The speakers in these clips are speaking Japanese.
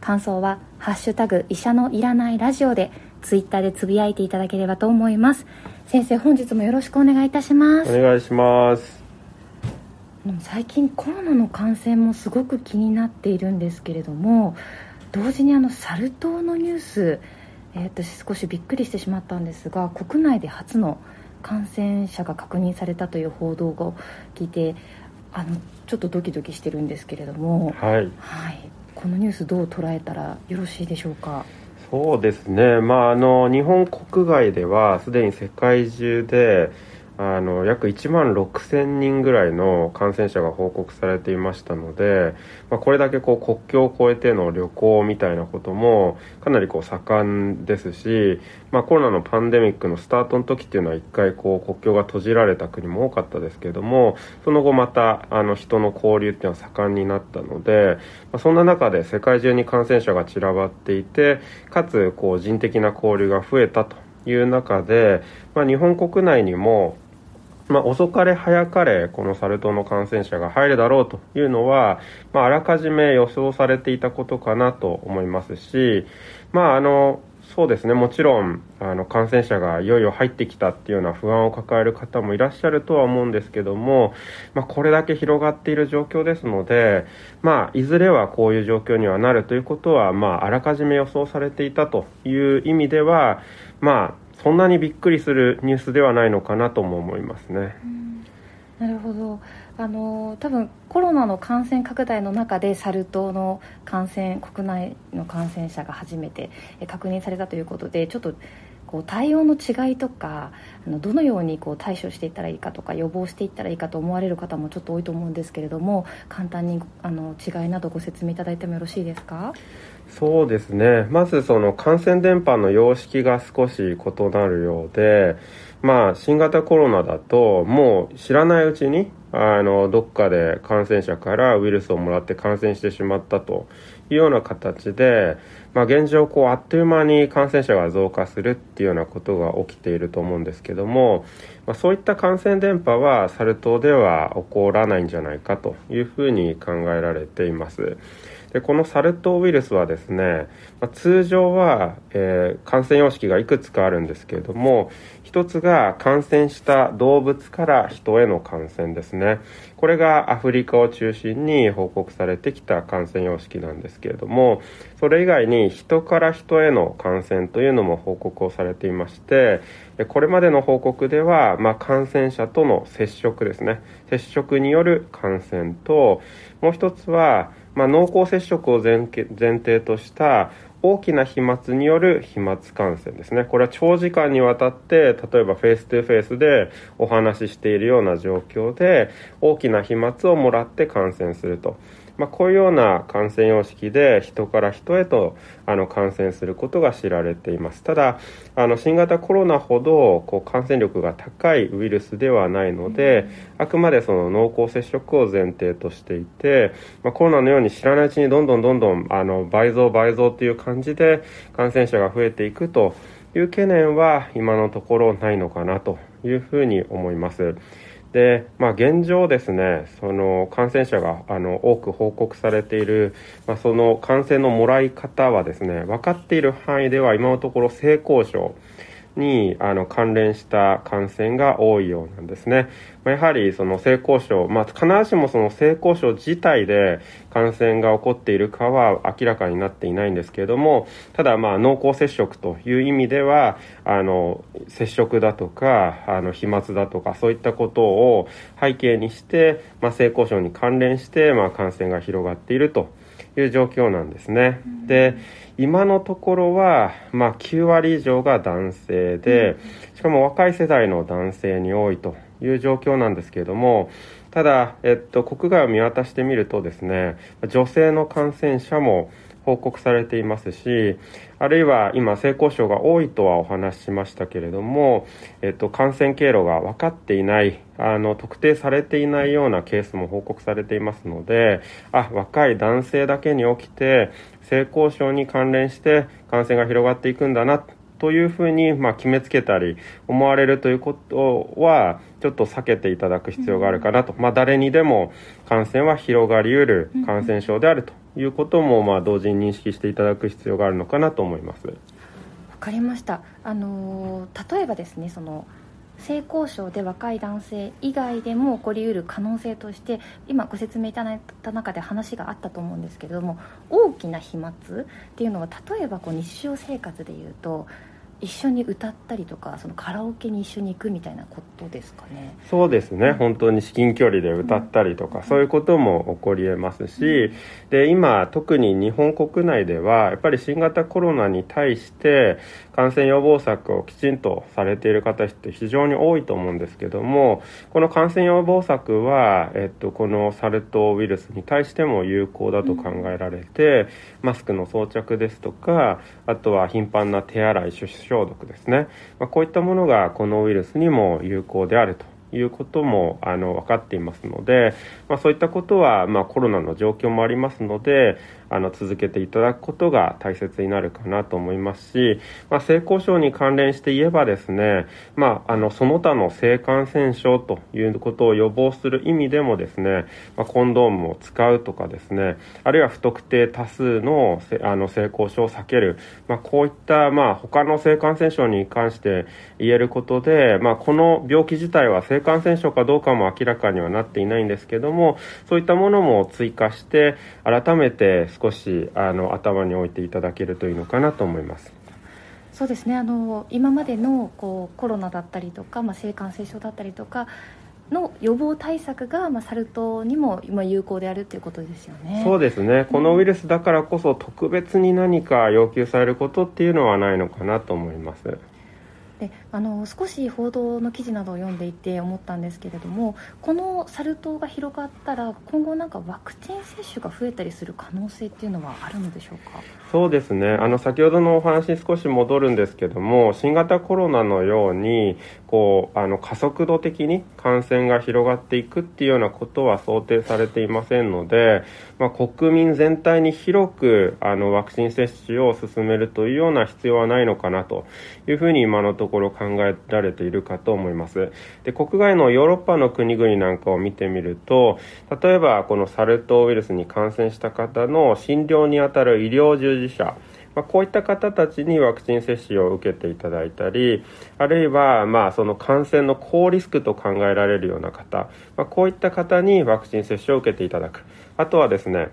感想は「ハッシュタグ医者のいらないラジオ」でツイッターでつぶやいていただければと思います。先生本日もよろしくお願いいたします。お願いします。最近コロナの感染もすごく気になっているんですけれども同時にあのサル痘のニュース、えー、私少しびっくりしてしまったんですが国内で初の感染者が確認されたという報道を聞いてあのちょっとドキドキしてるんですけれども、はい、はい、このニュースどう捉えたらよろしいでしょうか？そうですね、まあ、あの日本国外ではすでに世界中であの約1万6000人ぐらいの感染者が報告されていましたので、まあ、これだけこう国境を越えての旅行みたいなこともかなりこう盛んですし、まあ、コロナのパンデミックのスタートの時っていうのは1回こう国境が閉じられた国も多かったですけれどもその後またあの人の交流っていうのは盛んになったので、まあ、そんな中で世界中に感染者が散らばっていてかつこう人的な交流が増えたという中で、まあ、日本国内にもまあ、遅かれ早かれこのサル痘の感染者が入るだろうというのは、まあ、あらかじめ予想されていたことかなと思いますし、まあ、あのそうですね。もちろんあの感染者がいよいよ入ってきたっていうような不安を抱える方もいらっしゃるとは思うんですけども、まあ、これだけ広がっている状況ですので、まあ、いずれはこういう状況にはなるということは、まあ、あらかじめ予想されていたという意味では、まあ、そんなにびっくりするニュースではないのかなとも思いますね。なるほどあの多分コロナの感染拡大の中でサル痘の感染国内の感染者が初めて確認されたということでちょっとこう対応の違いとかあのどのようにこう対処していったらいいかとか予防していったらいいかと思われる方もちょっと多いと思うんですけれども簡単にあの違いなどご説明いただいてもよろしいですか？そうですね。まずその感染伝播の様式が少し異なるようでまあ新型コロナだともう知らないうちにあのどっかで感染者からウイルスをもらって感染してしまったというような形で、まあ、現状こうあっという間に感染者が増加するっていうようなことが起きていると思うんですけども、まあ、そういった感染伝播はサル痘では起こらないんじゃないかというふうに考えられています。でこのサル痘ウイルスはですね、まあ、通常は、えー、感染様式がいくつかあるんですけれども一つが感染した動物から人への感染ですね。これがアフリカを中心に報告されてきた感染様式なんですけれどもそれ以外に人から人への感染というのも報告をされていましてこれまでの報告では、まあ、感染者との接触ですね。接触による感染ともう一つはまあ、濃厚接触を前提とした大きな飛沫による飛沫感染ですね。これは長時間にわたって、例えばフェイス2フェイスでお話ししているような状況で、大きな飛沫をもらって感染すると。まあ、こういうような感染様式で人から人へとあの感染することが知られていますただあの新型コロナほどこう感染力が高いウイルスではないのであくまでその濃厚接触を前提としていて、まあ、コロナのように知らないうちにどんどんどんどんあの倍増倍増という感じで感染者が増えていくという懸念は今のところないのかなというふうに思います。で、まあ、現状ですね、その感染者があの多く報告されている、まあ、その感染のもらい方はですね、分かっている範囲では今のところ性交渉、にあの関連した感染が多いようなんですね。まあ、やはりその性交渉、まあ、必ずしもその性交渉自体で感染が起こっているかは明らかになっていないんですけれども、ただまあ濃厚接触という意味では、あの、接触だとか、あの、飛沫だとか、そういったことを背景にして、まあ、性交渉に関連して、まあ、感染が広がっているという状況なんですね。で、今のところは、まあ、9割以上が男性で、しかも若い世代の男性に多いという状況なんですけれども、ただ、えっと、国外を見渡してみるとですね女性の感染者も報告されていますしあるいは今性交渉が多いとはお話ししましたけれども、えっと、感染経路が分かっていないあの特定されていないようなケースも報告されていますのであ若い男性だけに起きて性交渉に関連して感染が広がっていくんだなというふうに、まあ、決めつけたり思われるということはちょっと避けていただく必要があるかなと、まあ、誰にでも感染は広がりうる感染症であるということも、まあ、同時に認識していただく必要があるのかなと思います。わかりましたあの例えばですねその性交渉で若い男性以外でも起こりうる可能性として今ご説明いただいた中で話があったと思うんですけれども大きな飛沫っていうのは例えばこう日常生活でいうと一緒に歌ったりとかそのカラオケに一緒に行くみたいなことですかね。そうですね、うん、本当に至近距離で歌ったりとか、うん、そういうことも起こりえますし、うん、で今特に日本国内ではやっぱり新型コロナに対して感染予防策をきちんとされている方って非常に多いと思うんですけどもこの感染予防策は、えっと、このサル痘ウイルスに対しても有効だと考えられて、マスクの装着ですとかあとは頻繁な手洗い手指消毒ですね、まあ、こういったものがこのウイルスにも有効であるということもあの分かっていますので、まあ、そういったことは、まあ、コロナの状況もありますのであの続けていただくことが大切になるかなと思いますし、まあ、性交渉に関連して言えばですね、まあ、あのその他の性感染症ということを予防する意味でもですね、まあ、コンドームを使うとかですねあるいは不特定多数のあの性交渉を避ける、まあ、こういった、まあ、他の性感染症に関して言えることで、まあ、この病気自体は性感染症かどうかも明らかにはなっていないんですけどもそういったものも追加して改めて少しあの頭に置いていただけるといいのかなと思います。そうですねあの今までのこうコロナだったりとか、まあ、性感染症だったりとかの予防対策が、まあ、サル痘にも今有効であるということですよねそうですねこのウイルスだからこそ特別に何か要求されることっていうのはないのかなと思います。であの少し報道の記事などを読んでいて思ったんですけれどもこのサル痘が広がったら今後なんかワクチン接種が増えたりする可能性っていうのはあるのでしょうか？そうですね。あの先ほどのお話に少し戻るんですけども新型コロナのようにこうあの加速度的に感染が広がっていくっていうようなことは想定されていませんので、まあ、国民全体に広くあのワクチン接種を進めるというような必要はないのかなというふうに今のところころ考えられているかと思います。で、国外のヨーロッパの国々なんかを見てみると、例えばこのサル痘ウイルスに感染した方の診療にあたる医療従事者、まあ、こういった方たちにワクチン接種を受けていただいたり、あるいは、まあ、その感染の高リスクと考えられるような方、まあ、こういった方にワクチン接種を受けていただく。あとはですね、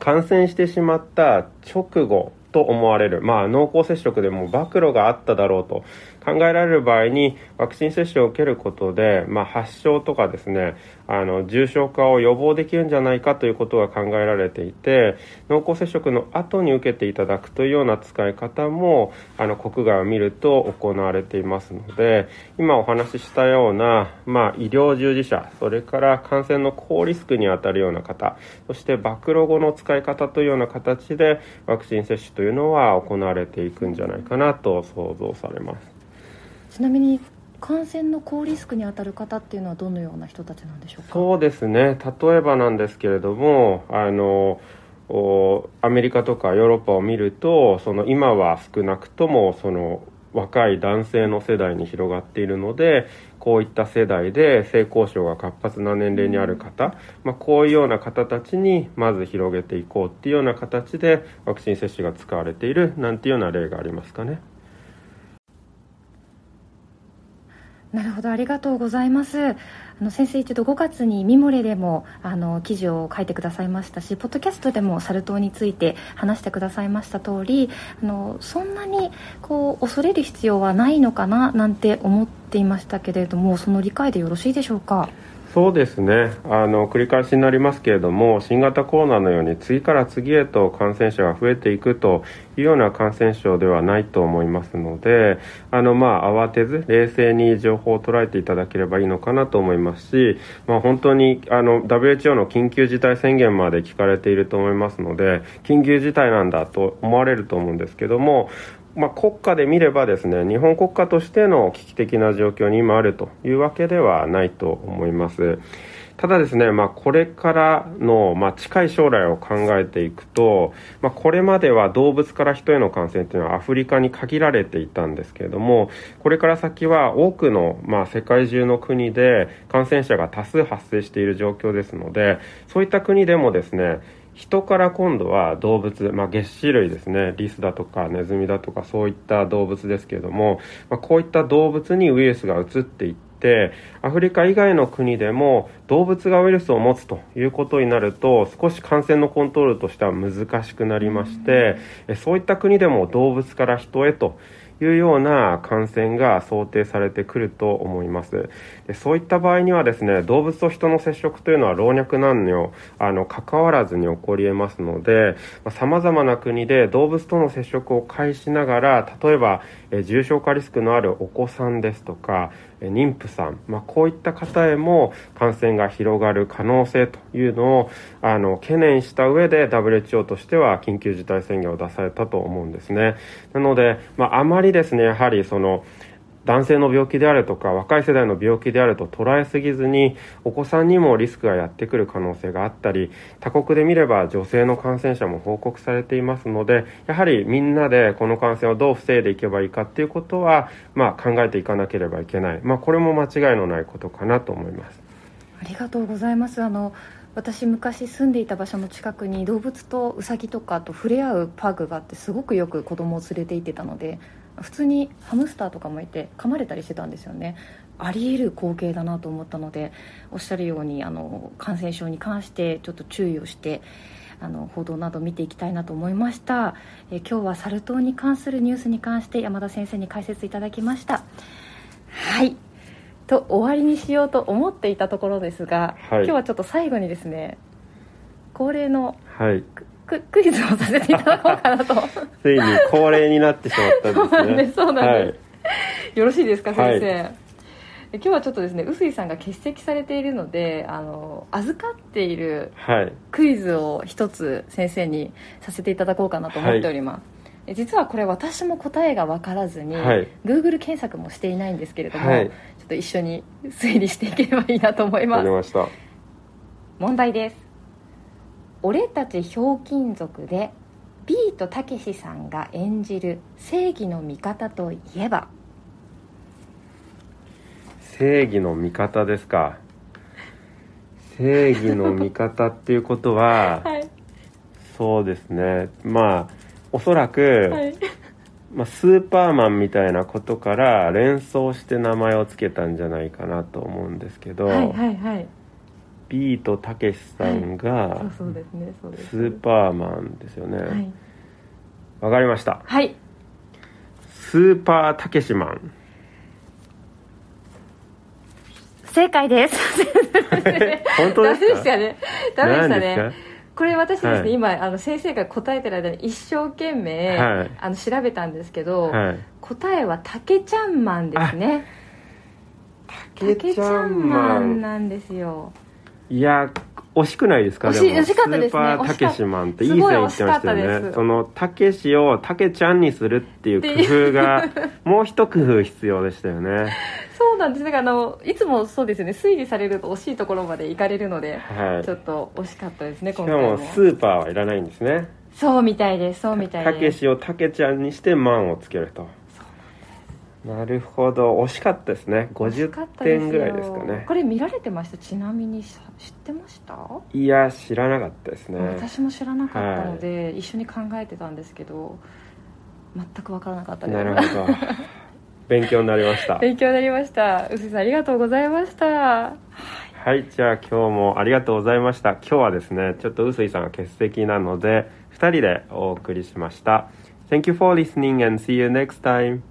感染してしまった直後と思われる、まあ、濃厚接触でも暴露があっただろうと考えられる場合にワクチン接種を受けることで、まあ、発症とかですねあの重症化を予防できるんじゃないかということが考えられていて濃厚接触の後に受けていただくというような使い方もあの国外を見ると行われていますので今お話ししたような、まあ、医療従事者それから感染の高リスクにあたるような方そして暴露後の使い方というような形でワクチン接種というのは行われていくんじゃないかなと想像されます。ちなみに感染の高リスクに当たる方っていうのはどのような人たちなんでしょうか？そうですね例えばなんですけれどもあのアメリカとかヨーロッパを見るとその今は少なくともその若い男性の世代に広がっているのでこういった世代で性交渉が活発な年齢にある方、まあ、こういうような方たちにまず広げていこうっていうような形でワクチン接種が使われているなんていうような例がありますかね。なるほどありがとうございます。あの先生一度5月にミモレでもあの記事を書いてくださいましたしポッドキャストでもサル痘について話してくださいました通りあのそんなにこう恐れる必要はないのかななんて思っていましたけれどもその理解でよろしいでしょうか？そうですね。あの繰り返しになりますけれども新型コロナのように次から次へと感染者が増えていくというような感染症ではないと思いますのであの、まあ、慌てず冷静に情報を捉えていただければいいのかなと思いますし、まあ、本当にあの WHO の緊急事態宣言まで聞かれていると思いますので緊急事態なんだと思われると思うんですけどもまあ、国家で見ればですね日本国家としての危機的な状況に今あるというわけではないと思います。ただですね、まあ、これからの、まあ、近い将来を考えていくと、まあ、これまでは動物から人への感染というのはアフリカに限られていたんですけれどもこれから先は多くの、まあ、世界中の国で感染者が多数発生している状況ですのでそういった国でもですね人から今度は動物、まあ、月種類ですね。リスだとかネズミだとかそういった動物ですけれども、まあ、こういった動物にウイルスが移っていってアフリカ以外の国でも動物がウイルスを持つということになると少し感染のコントロールとしては難しくなりましてそういった国でも動物から人へというような感染が想定されてくると思います。でそういった場合にはですね動物と人の接触というのは老若男女あの関わらずに起こり得ますのでさまざ、まな国で動物との接触を介しながら例えばえ重症化リスクのあるお子さんですとか妊婦さん、まあ、こういった方へも感染が広がる可能性というのをあの懸念した上で WHO としては緊急事態宣言を出されたと思うんですね。なので、まあ、あまりですねやはりその男性の病気であるとか若い世代の病気であると捉えすぎずにお子さんにもリスクがやってくる可能性があったり他国で見れば女性の感染者も報告されていますのでやはりみんなでこの感染をどう防いでいけばいいかっていうことは、まあ、考えていかなければいけない、まあ、これも間違いのないことかなと思います。ありがとうございます。あの私昔住んでいた場所の近くに動物とウサギとかと触れ合うパークがあってすごくよく子供を連れて行ってたので普通にハムスターとかもいて噛まれたりしてたんですよね。あり得る光景だなと思ったのでおっしゃるようにあの感染症に関してちょっと注意をしてあの報道など見ていきたいなと思いました。え今日はサル痘に関するニュースに関して山田先生に解説いただきました。はい。と終わりにしようと思っていたところですが、はい、今日はちょっと最後にですね恒例の、はい、ククイズをさせていただこうかなと。ついに恒例になってしまったんですね。そうなんです、はい、よろしいですか先生、はい、今日はちょっとですね臼井さんが欠席されているのであの預かっているクイズを一つ先生にさせていただこうかなと思っております、はい、実はこれ私も答えが分からずに、はい、Google 検索もしていないんですけれども、はい、ちょっと一緒に推理していければいいなと思います。問題です俺たちひょうきん族でビートたけしさんが演じる正義の味方といえば？正義の味方ですか。正義の味方っていうことは、はい、そうですね。まあおそらく、はい、まあ、スーパーマンみたいなことから連想して名前を付けたんじゃないかなと思うんですけど、はいはいはいビートたけしさんがスーパーマンですよね。わ、かりました。はい。スーパーたけしマン。正解です。本当ですか？ダメでしたね。ダメでしたね。これ私ですね、はい、今あの先生が答えてる間に一生懸命、はい、あの調べたんですけど、はい、答えはたけちゃんマンですね。たけちゃんマンなんですよいや惜しくないですか惜し惜しかったですね。スーパーたけしマンっていい線言ってましたよね。そのたけしをたけちゃんにするっていう工夫が もう一工夫必要でしたよね。そうなんです。だからあのいつもそうですよね。推理されると惜しいところまで行かれるので、はい、ちょっと惜しかったですね今回も。しかもスーパーはいらないんですね。そうみたいです。そうみたいです。たけしをたけちゃんにしてマンをつけるとなるほど。惜しかったですね。50点ぐらいですかね。これ見られてました？ちなみに知ってました？いや知らなかったですね。私も知らなかったので、はい、一緒に考えてたんですけど全く分からなかったです。なるほど。勉強になりました。勉強になりました。臼井さんありがとうございました。はい、はい、じゃあ今日もありがとうございました。今日はですねちょっと臼井さんが欠席なので2人でお送りしました。Thank you for listening and see you next time